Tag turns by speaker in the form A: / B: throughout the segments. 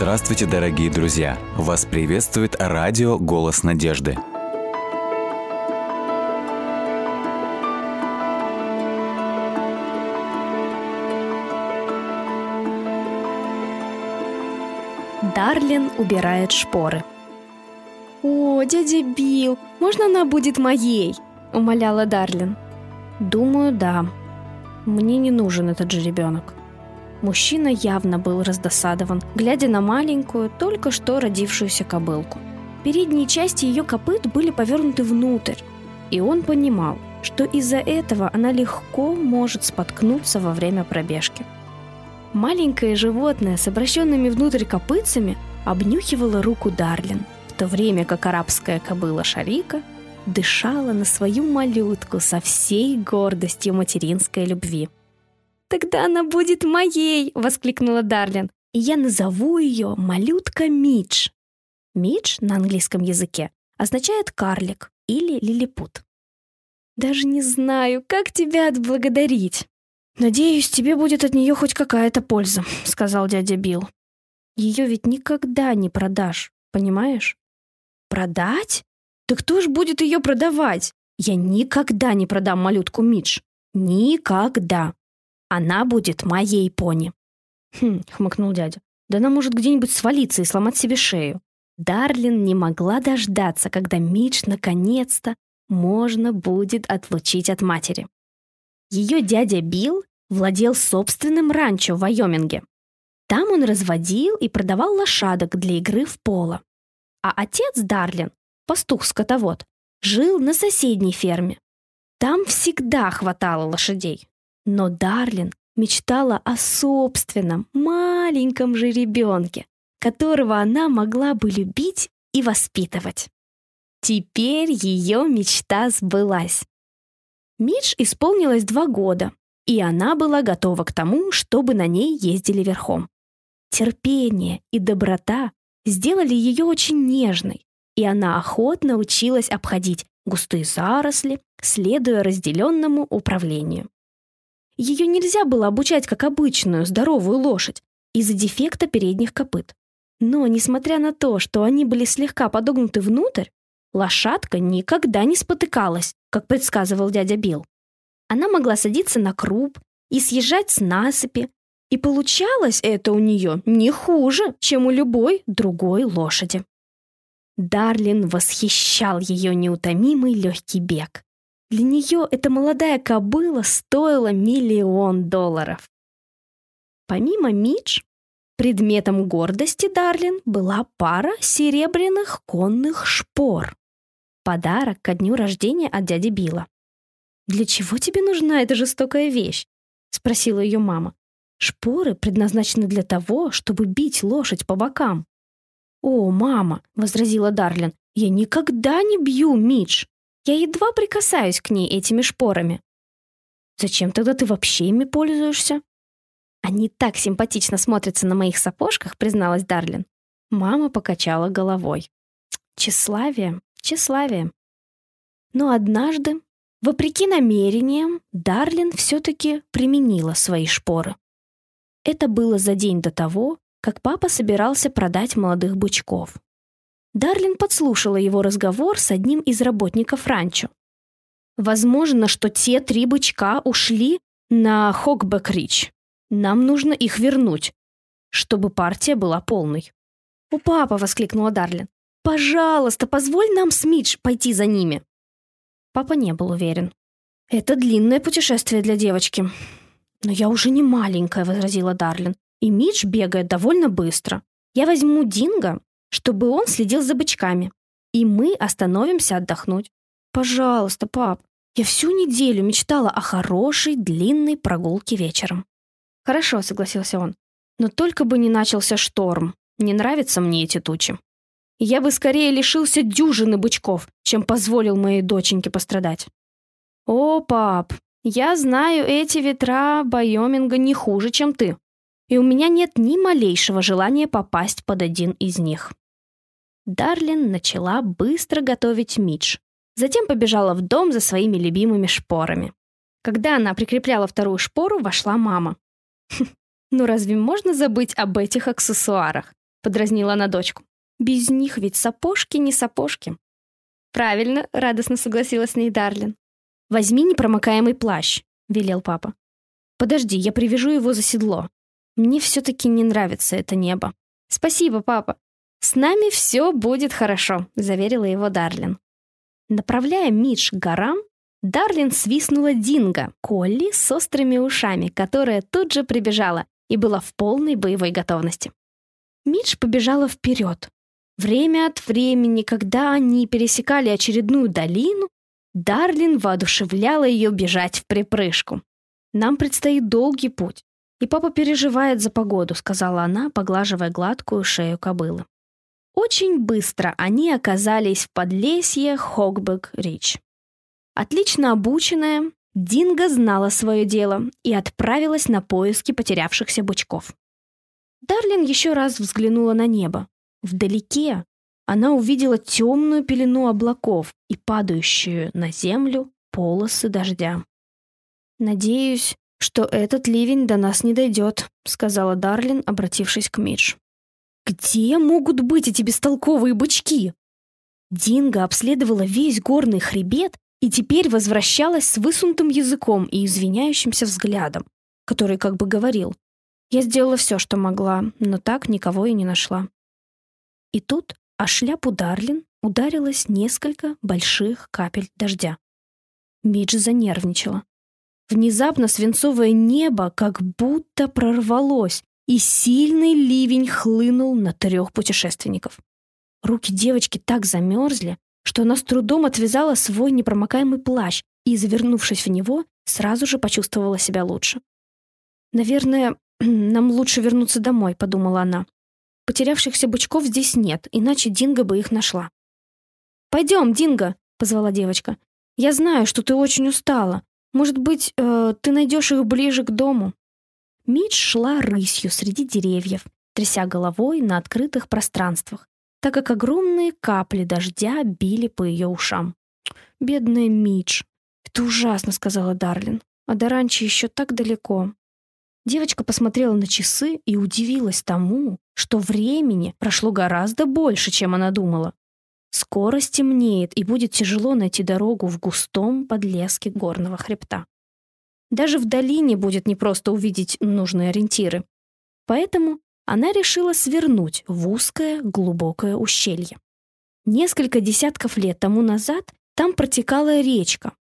A: Здравствуйте, дорогие друзья! Вас приветствует радио «Голос надежды».
B: Дарлин убирает шпоры. «О, дядя Билл, можно она будет моей?» – умоляла Дарлин. «Думаю, да. Мне не нужен этот же ребенок». Мужчина явно был раздосадован, глядя на маленькую, только что родившуюся кобылку. Передние части ее копыт были повернуты внутрь, и он понимал, что из-за этого она легко может споткнуться во время пробежки. Маленькое животное с обращенными внутрь копытцами обнюхивало руку Дарлин, в то время как арабская кобыла Шарика дышала на свою малютку со всей гордостью материнской любви. «Тогда она будет моей!» — воскликнула Дарлин. «И я назову ее малютка Мидж». Мидж на английском языке означает «карлик» или «лилипут». «Даже не знаю, как тебя отблагодарить». «Надеюсь, тебе будет от нее хоть какая-то польза», — сказал дядя Билл. «Ее ведь никогда не продашь, понимаешь?» «Продать? Да кто ж будет ее продавать? Я никогда не продам малютку Мидж. Никогда!» Она будет моей пони. Хм, хмыкнул дядя. Да она может где-нибудь свалиться и сломать себе шею. Дарлин не могла дождаться, когда Мидж наконец-то можно будет отлучить от матери. Ее дядя Билл владел собственным ранчо в Вайоминге. Там он разводил и продавал лошадок для игры в поло. А отец Дарлин, пастух-скотовод, жил на соседней ферме. Там всегда хватало лошадей. Но Дарлин мечтала о собственном маленьком же ребенке, которого она могла бы любить и воспитывать. Теперь ее мечта сбылась. Мидж исполнилось два года, и она была готова к тому, чтобы на ней ездили верхом. Терпение и доброта сделали ее очень нежной, и она охотно училась обходить густые заросли, следуя разделенному управлению. Ее нельзя было обучать как обычную, здоровую лошадь из-за дефекта передних копыт. Но, несмотря на то, что они были слегка подогнуты внутрь, лошадка никогда не спотыкалась, как предсказывал дядя Билл. Она могла садиться на круп и съезжать с насыпи, и получалось это у нее не хуже, чем у любой другой лошади. Дарлин восхищал ее неутомимый легкий бег. Для нее эта молодая кобыла стоила миллион долларов. Помимо Мидж, предметом гордости Дарлин была пара серебряных конных шпор. Подарок ко дню рождения от дяди Билла. «Для чего тебе нужна эта жестокая вещь?» — спросила ее мама. «Шпоры предназначены для того, чтобы бить лошадь по бокам». «О, мама!» — возразила Дарлин. «Я никогда не бью Мидж!» Я едва прикасаюсь к ней этими шпорами. Зачем тогда ты вообще ими пользуешься? Они так симпатично смотрятся на моих сапожках, призналась Дарлин. Мама покачала головой. Тщеславие, тщеславие. Но однажды, вопреки намерениям, Дарлин все-таки применила свои шпоры. Это было за день до того, как папа собирался продать молодых бычков. Дарлин подслушала его разговор с одним из работников ранчо. «Возможно, что те три бычка ушли на Хокбек-Рич. Нам нужно их вернуть, чтобы партия была полной». «У папа!» — воскликнула Дарлин. «Пожалуйста, позволь нам с Мидж пойти за ними!» Папа не был уверен. «Это длинное путешествие для девочки». «Но я уже не маленькая», — возразила Дарлин. «И Мидж бегает довольно быстро. Я возьму Динго, чтобы он следил за бычками. И мы остановимся отдохнуть. Пожалуйста, пап, я всю неделю мечтала о хорошей длинной прогулке вечером. Хорошо, согласился он. Но только бы не начался шторм. Не нравятся мне эти тучи. Я бы скорее лишился дюжины бычков, чем позволил моей доченьке пострадать. О, пап, я знаю эти ветра Байоминга не хуже, чем ты. И у меня нет ни малейшего желания попасть под один из них. Дарлин начала быстро готовить Мидж. Затем побежала в дом за своими любимыми шпорами. Когда она прикрепляла вторую шпору, вошла мама. «Ну разве можно забыть об этих аксессуарах?» — подразнила она дочку. «Без них ведь сапожки не сапожки». «Правильно», — радостно согласилась с ней Дарлин. «Возьми непромокаемый плащ», — велел папа. «Подожди, я привяжу его за седло. Мне все-таки не нравится это небо». «Спасибо, папа. С нами все будет хорошо», — заверила его Дарлин. Направляя Мидж к горам, Дарлин свистнула Динго, Колли с острыми ушами, которая тут же прибежала и была в полной боевой готовности. Мидж побежала вперед. Время от времени, когда они пересекали очередную долину, Дарлин воодушевляла ее бежать в припрыжку. «Нам предстоит долгий путь, и папа переживает за погоду», — сказала она, поглаживая гладкую шею кобылы. Очень быстро они оказались в подлесье Хогбек-Рич. Отлично обученная, Динго знала свое дело и отправилась на поиски потерявшихся бычков. Дарлин еще раз взглянула на небо. Вдалеке она увидела темную пелену облаков и падающую на землю полосы дождя. «Надеюсь, что этот ливень до нас не дойдет», — сказала Дарлин, обратившись к Мидж. «Где могут быть эти бестолковые бычки?» Динго обследовала весь горный хребет и теперь возвращалась с высунутым языком и извиняющимся взглядом, который как бы говорил «Я сделала все, что могла, но так никого и не нашла». И тут о шляпу Дарлин ударилось несколько больших капель дождя. Мидж занервничала. Внезапно свинцовое небо как будто прорвалось, и сильный ливень хлынул на трех путешественников. Руки девочки так замерзли, что она с трудом отвязала свой непромокаемый плащ и, завернувшись в него, сразу же почувствовала себя лучше. «Наверное, нам лучше вернуться домой», — подумала она. «Потерявшихся бычков здесь нет, иначе Динго бы их нашла». «Пойдем, Динго», — позвала девочка. «Я знаю, что ты очень устала. Может быть, э, ты найдешь их ближе к дому?» Мидж шла рысью среди деревьев, тряся головой на открытых пространствах, так как огромные капли дождя били по ее ушам. «Бедная Мидж!» «Это ужасно», — сказала Дарлин. «А до ранчо еще так далеко». Девочка посмотрела на часы и удивилась тому, что времени прошло гораздо больше, чем она думала. Скоро стемнеет, и будет тяжело найти дорогу в густом подлеске горного хребта. Даже в долине будет непросто увидеть нужные ориентиры. Поэтому она решила свернуть в узкое, глубокое ущелье. Несколько десятков лет тому назад там протекала речка.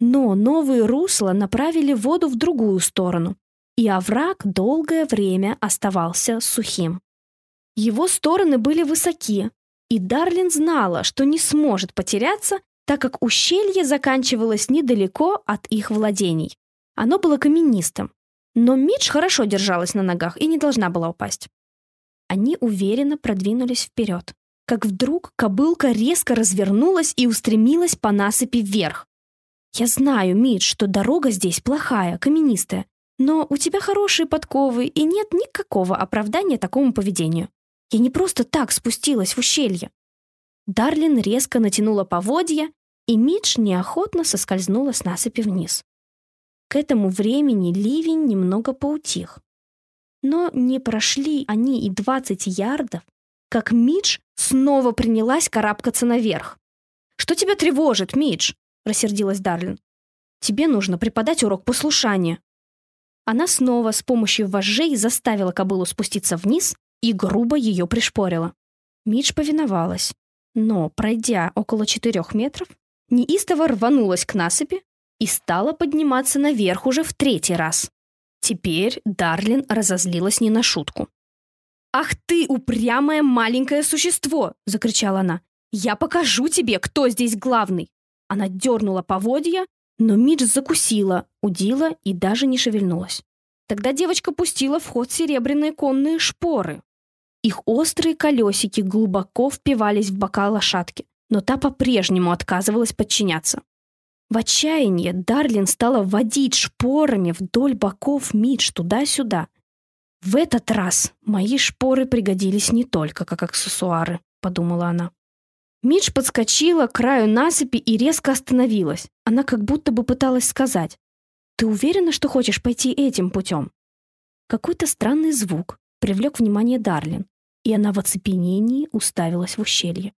B: Но новые русла направили воду в другую сторону, и овраг долгое время оставался сухим. Его стороны были высоки, и Дарлин знала, что не сможет потеряться, так как ущелье заканчивалось недалеко от их владений. Оно было каменистым, но Мидж хорошо держалась на ногах и не должна была упасть. Они уверенно продвинулись вперед, как вдруг кобылка резко развернулась и устремилась по насыпи вверх. «Я знаю, Мидж, что дорога здесь плохая, каменистая, но у тебя хорошие подковы, и нет никакого оправдания такому поведению. Я не просто так спустилась в ущелье». Дарлин резко натянула поводья, и Мидж неохотно соскользнула с насыпи вниз. К этому времени ливень немного поутих. Но не прошли они и 20 ярдов, как Мидж снова принялась карабкаться наверх. «Что тебя тревожит, Мидж?» — рассердилась Дарлин. «Тебе нужно преподать урок послушания». Она снова с помощью вожжей заставила кобылу спуститься вниз и грубо ее пришпорила. Мидж повиновалась, но, пройдя около четырех метров, неистово рванулась к насыпи, и стала подниматься наверх уже в третий раз. Теперь Дарлин разозлилась не на шутку. «Ах ты, упрямое маленькое существо!» — закричала она. «Я покажу тебе, кто здесь главный!» Она дернула поводья, но Мидж закусила, удила и даже не шевельнулась. Тогда девочка пустила в ход серебряные конные шпоры. Их острые колесики глубоко впивались в бока лошадки, но та по-прежнему отказывалась подчиняться. В отчаянии Дарлин стала водить шпорами вдоль боков Мидж туда-сюда. «В этот раз мои шпоры пригодились не только как аксессуары», — подумала она. Мидж подскочила к краю насыпи и резко остановилась. Она как будто бы пыталась сказать, «Ты уверена, что хочешь пойти этим путем?» Какой-то странный звук привлек внимание Дарлин, и она в оцепенении уставилась в ущелье.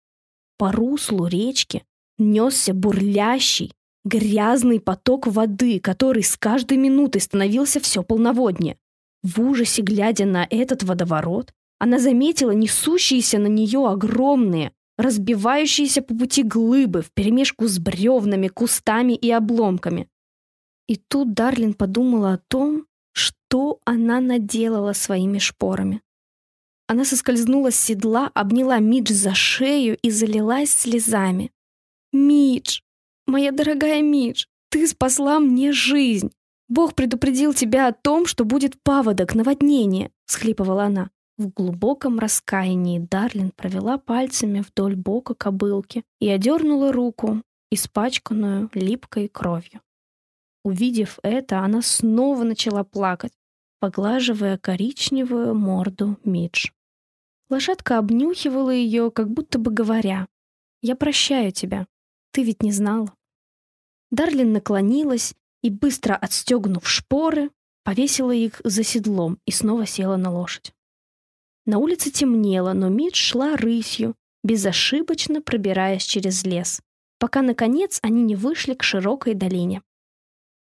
B: По руслу речки несся бурлящий, грязный поток воды, который с каждой минутой становился все полноводнее. В ужасе, глядя на этот водоворот, она заметила несущиеся на нее огромные, разбивающиеся по пути глыбы вперемешку с бревнами, кустами и обломками. И тут Дарлин подумала о том, что она наделала своими шпорами. Она соскользнула с седла, обняла Мидж за шею и залилась слезами. «Мидж, моя дорогая Мидж, ты спасла мне жизнь. Бог предупредил тебя о том, что будет паводок, наводнение», — схлипывала она. В глубоком раскаянии Дарлин провела пальцами вдоль бока кобылки и одернула руку, испачканную липкой кровью. Увидев это, она снова начала плакать, поглаживая коричневую морду Мидж. Лошадка обнюхивала ее, как будто бы говоря, «Я прощаю тебя, ты ведь не знала». Дарлин наклонилась и, быстро отстегнув шпоры, повесила их за седлом и снова села на лошадь. На улице темнело, но Мидж шла рысью, безошибочно пробираясь через лес, пока, наконец, они не вышли к широкой долине.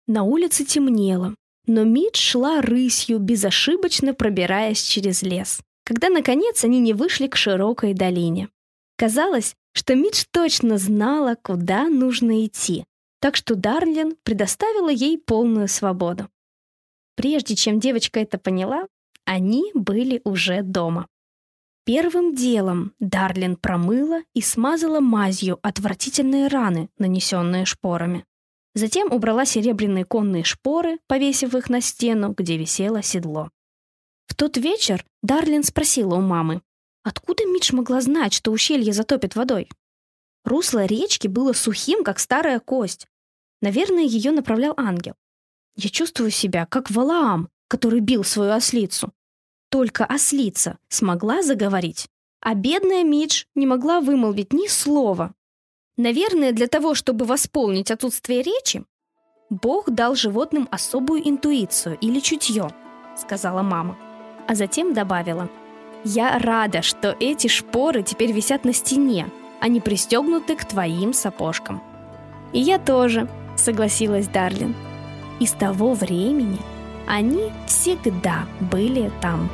B: На улице темнело, но Мидж шла рысью, безошибочно пробираясь через лес, когда, наконец, они не вышли к широкой долине. Казалось, что Мидж точно знала, куда нужно идти, так что Дарлин предоставила ей полную свободу. Прежде чем девочка это поняла, они были уже дома. Первым делом Дарлин промыла и смазала мазью отвратительные раны, нанесенные шпорами. Затем убрала серебряные конные шпоры, повесив их на стену, где висело седло. В тот вечер Дарлин спросила у мамы, откуда Мидж могла знать, что ущелье затопит водой? Русло речки было сухим, как старая кость. Наверное, ее направлял ангел. Я чувствую себя, как Валаам, который бил свою ослицу. Только ослица смогла заговорить, а бедная Мидж не могла вымолвить ни слова. Наверное, для того, чтобы восполнить отсутствие речи, Бог дал животным особую интуицию или чутье, сказала мама а затем добавила. «Я рада, что эти шпоры теперь висят на стене, не пристегнуты к твоим сапожкам». «И я тоже», — согласилась Дарлин. И с того времени они всегда были там.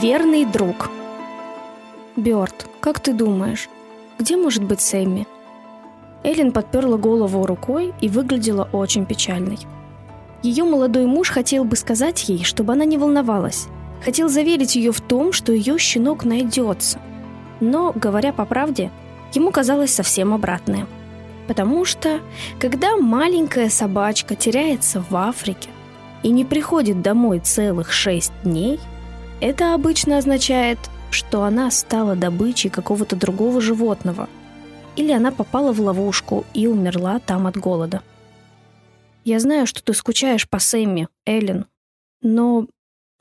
B: Верный друг. Бёрд, как ты думаешь, где может быть Сэмми? Эллен подперла голову рукой и выглядела очень печальной. Ее молодой муж хотел бы сказать ей, чтобы она не волновалась. Хотел заверить ее в том, что ее щенок найдется. Но, говоря по правде, ему казалось совсем обратное. Потому что, когда маленькая собачка теряется в Африке и не приходит домой целых шесть дней, это обычно означает, что она стала добычей какого-то другого животного – или она попала в ловушку и умерла там от голода. Я знаю, что ты скучаешь по Сэмми, Эллен, но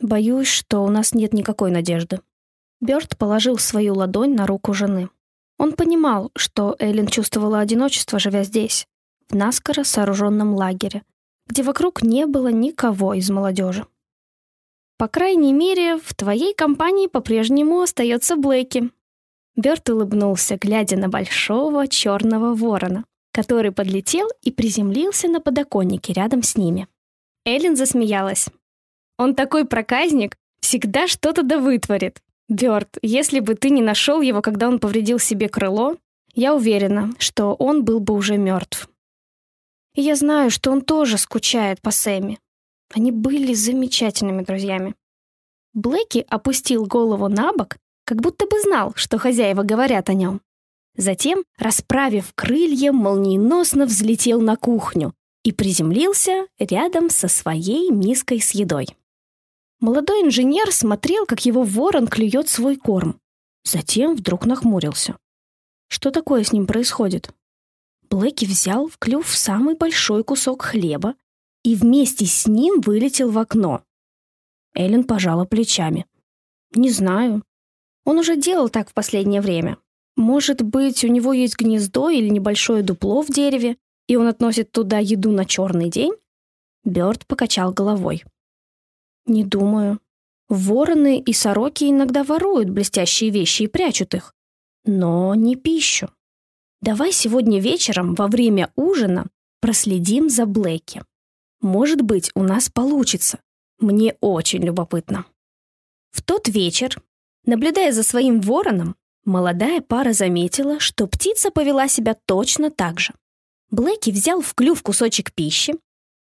B: боюсь, что у нас нет никакой надежды. Бёрд положил свою ладонь на руку жены. Он понимал, что Эллен чувствовала одиночество, живя здесь, в наскоро сооруженном лагере, где вокруг не было никого из молодежи. По крайней мере, в твоей компании по-прежнему остается Блэки, Бёрд улыбнулся, глядя на большого черного ворона, который подлетел и приземлился на подоконнике рядом с ними. Эллен засмеялась. «Он такой проказник, всегда что-то да вытворит. Бёрд, если бы ты не нашел его, когда он повредил себе крыло, я уверена, что он был бы уже мертв. Я знаю, что он тоже скучает по Сэмми. Они были замечательными друзьями. Блэки опустил голову на бок как будто бы знал, что хозяева говорят о нем. Затем, расправив крылья, молниеносно взлетел на кухню и приземлился рядом со своей миской с едой. Молодой инженер смотрел, как его ворон клюет свой корм. Затем вдруг нахмурился. Что такое с ним происходит? Блэки взял в клюв самый большой кусок хлеба и вместе с ним вылетел в окно. Эллен пожала плечами. «Не знаю. Он уже делал так в последнее время. Может быть, у него есть гнездо или небольшое дупло в дереве, и он относит туда еду на черный день? Бёрд покачал головой. Не думаю. Вороны и сороки иногда воруют блестящие вещи и прячут их. Но не пищу. Давай сегодня вечером во время ужина проследим за Блэки. Может быть, у нас получится. Мне очень любопытно. В тот вечер Наблюдая за своим вороном, молодая пара заметила, что птица повела себя точно так же. Блэки взял в клюв кусочек пищи,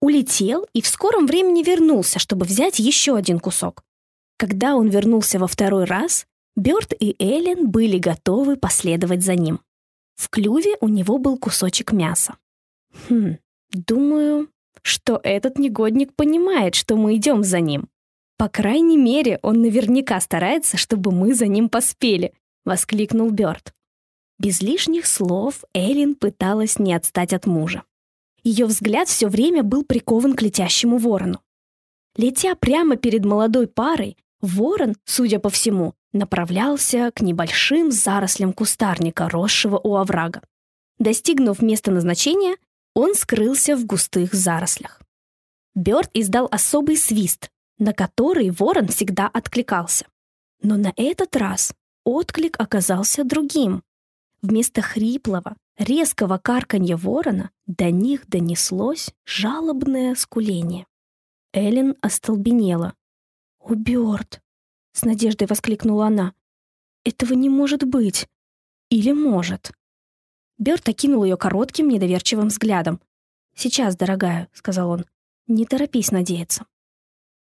B: улетел и в скором времени вернулся, чтобы взять еще один кусок. Когда он вернулся во второй раз, Бёрд и Эллен были готовы последовать за ним. В клюве у него был кусочек мяса. Хм, думаю, что этот негодник понимает, что мы идем за ним. По крайней мере, он наверняка старается, чтобы мы за ним поспели, воскликнул Бёрд. Без лишних слов Элин пыталась не отстать от мужа. Ее взгляд все время был прикован к летящему ворону. Летя прямо перед молодой парой, ворон, судя по всему, направлялся к небольшим зарослям кустарника, росшего у оврага. Достигнув места назначения, он скрылся в густых зарослях. Бёрд издал особый свист, на который ворон всегда откликался. Но на этот раз отклик оказался другим. Вместо хриплого, резкого карканья ворона до них донеслось жалобное скуление. Эллен остолбенела. «О, Бёрд!» — с надеждой воскликнула она. «Этого не может быть! Или может?» Бёрд окинул ее коротким, недоверчивым взглядом. «Сейчас, дорогая», — сказал он, — «не торопись надеяться.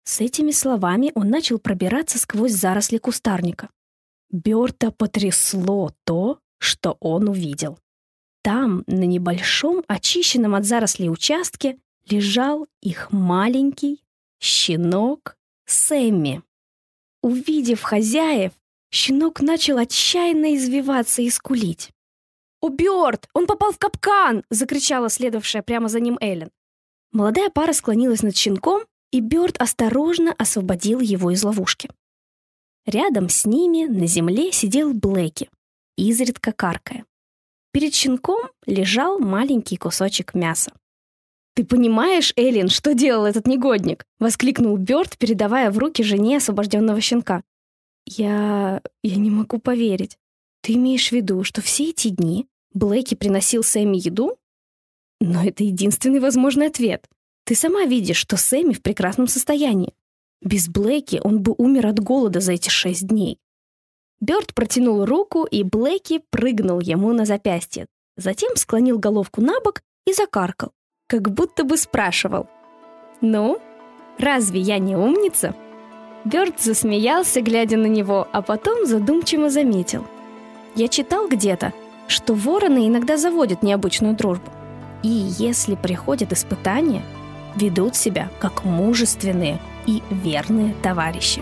B: С этими словами он начал пробираться сквозь заросли кустарника. Бёрта потрясло то, что он увидел. Там, на небольшом, очищенном от зарослей участке, лежал их маленький щенок Сэмми. Увидев хозяев, щенок начал отчаянно извиваться и скулить. «О, Бёрд! Он попал в капкан!» — закричала следовавшая прямо за ним Эллен. Молодая пара склонилась над щенком и Бёрд осторожно освободил его из ловушки. Рядом с ними на земле сидел Блэки, изредка каркая. Перед щенком лежал маленький кусочек мяса. «Ты понимаешь, Эллен, что делал этот негодник?» — воскликнул Бёрд, передавая в руки жене освобожденного щенка. «Я... я не могу поверить. Ты имеешь в виду, что все эти дни Блэки приносил Сэмми еду? Но это единственный возможный ответ. Ты сама видишь, что Сэмми в прекрасном состоянии. Без Блэки он бы умер от голода за эти шесть дней. Бёрд протянул руку, и Блэки прыгнул ему на запястье. Затем склонил головку на бок и закаркал, как будто бы спрашивал. «Ну, разве я не умница?» Бёрд засмеялся, глядя на него, а потом задумчиво заметил. «Я читал где-то, что вороны иногда заводят необычную дружбу. И если приходят испытания, ведут себя как мужественные и верные товарищи».